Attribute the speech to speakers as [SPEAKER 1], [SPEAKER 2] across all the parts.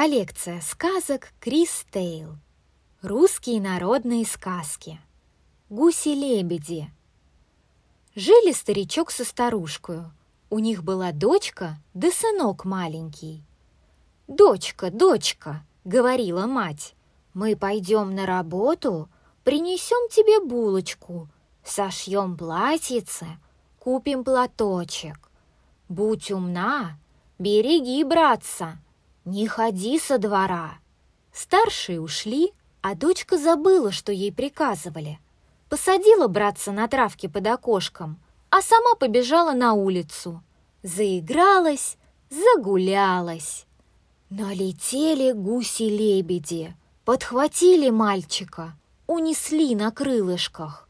[SPEAKER 1] Коллекция сказок Крис Тейл. Русские народные сказки. Гуси-лебеди. Жили старичок со старушкой. У них была дочка да сынок маленький. «Дочка, дочка!» — говорила мать. «Мы пойдем на работу, принесем тебе булочку, сошьем платьице, купим платочек. Будь умна, береги, братца, не ходи со двора». Старшие ушли, а дочка забыла, что ей приказывали. Посадила братца на травке под окошком, а сама побежала на улицу. Заигралась, загулялась. Налетели гуси-лебеди, подхватили мальчика, унесли на крылышках.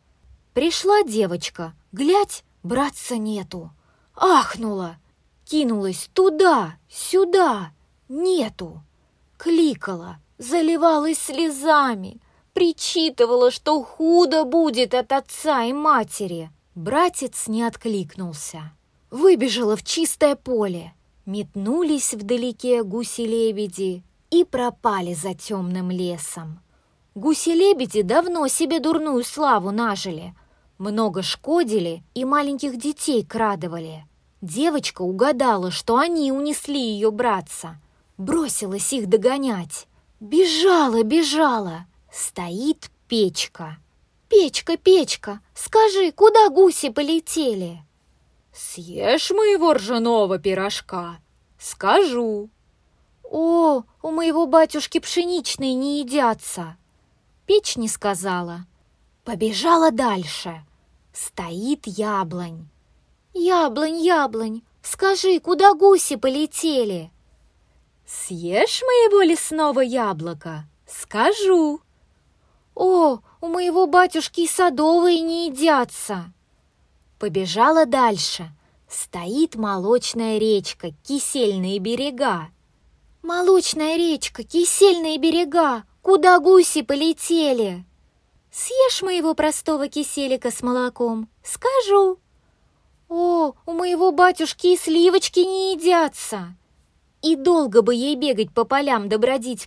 [SPEAKER 1] Пришла девочка, глядь, братца нету. Ахнула, кинулась туда, сюда, нету. Кликала, заливалась слезами, причитывала, что худо будет от отца и матери. Братец не откликнулся. Выбежала в чистое поле. Метнулись вдалеке гуси-лебеди и пропали за темным лесом. Гуси-лебеди давно себе дурную славу нажили. Много шкодили и маленьких детей крадывали. Девочка угадала, что они унесли ее братца. Бросилась их догонять. Бежала, бежала. Стоит печка. «Печка, печка, скажи, куда гуси полетели?»
[SPEAKER 2] «Съешь моего ржаного пирожка, скажу».
[SPEAKER 1] «О, у моего батюшки пшеничные не едятся!» Печь не сказала. Побежала дальше. Стоит яблонь. «Яблонь, яблонь, скажи, куда гуси полетели?»
[SPEAKER 2] «Съешь моего лесного яблока, скажу».
[SPEAKER 1] «О, у моего батюшки садовые не едятся!» Побежала дальше. Стоит молочная речка, кисельные берега. «Молочная речка, кисельные берега, куда гуси полетели?» «Съешь моего простого киселика с молоком, скажу». «О, у моего батюшки и сливочки не едятся!» И долго бы ей бегать по полям да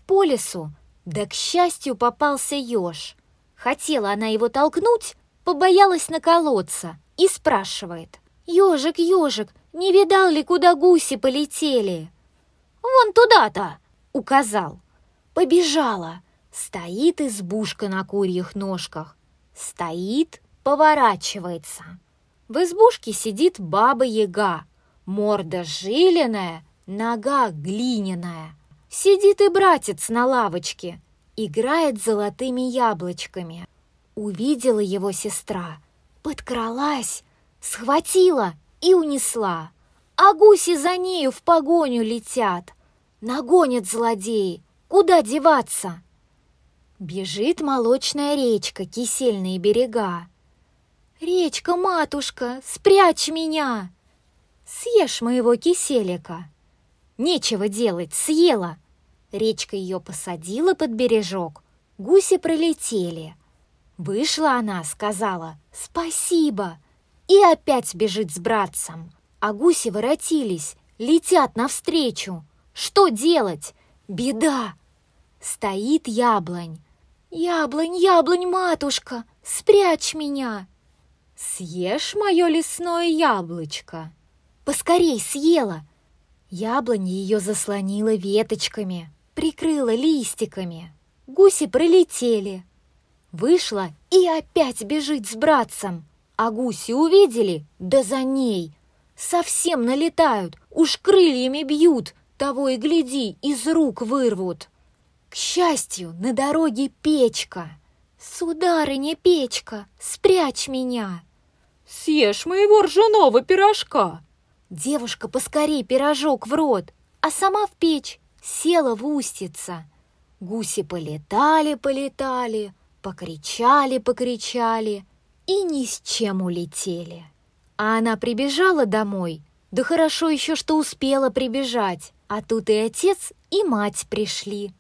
[SPEAKER 1] по лесу, да, к счастью, попался еж. Хотела она его толкнуть, побоялась наколоться и спрашивает. «Ежик, ежик, не видал ли, куда гуси полетели?» «Вон туда-то!» — указал. Побежала. Стоит избушка на курьих ножках. Стоит, поворачивается. В избушке сидит баба-яга, морда жилиная, нога глиняная. Сидит и братец на лавочке, играет золотыми яблочками. Увидела его сестра, подкралась, схватила и унесла. А гуси за нею в погоню летят. Нагонят злодеи, куда деваться? Бежит молочная речка, кисельные берега. «Речка, матушка, спрячь меня!» «Съешь моего киселика!» Нечего делать, съела. Речка ее посадила под бережок. Гуси пролетели. Вышла она, сказала «Спасибо!» и опять бежит с братцем. А гуси воротились, летят навстречу. Что делать? Беда! Стоит яблонь. «Яблонь, яблонь, матушка, спрячь меня!»
[SPEAKER 2] «Съешь мое лесное яблочко!»
[SPEAKER 1] «Поскорей съела!» Яблонь ее заслонила веточками, прикрыла листиками. Гуси пролетели. Вышла и опять бежит с братцем. А гуси увидели, да за ней. Совсем налетают, уж крыльями бьют, того и гляди, из рук вырвут. К счастью, на дороге печка. «Сударыня печка, спрячь меня!»
[SPEAKER 2] «Съешь моего ржаного пирожка!»
[SPEAKER 1] Девушка поскорей пирожок в рот, а сама в печь села в устица. Гуси полетали, полетали, покричали, покричали и ни с чем улетели. А она прибежала домой, да хорошо еще, что успела прибежать, а тут и отец, и мать пришли.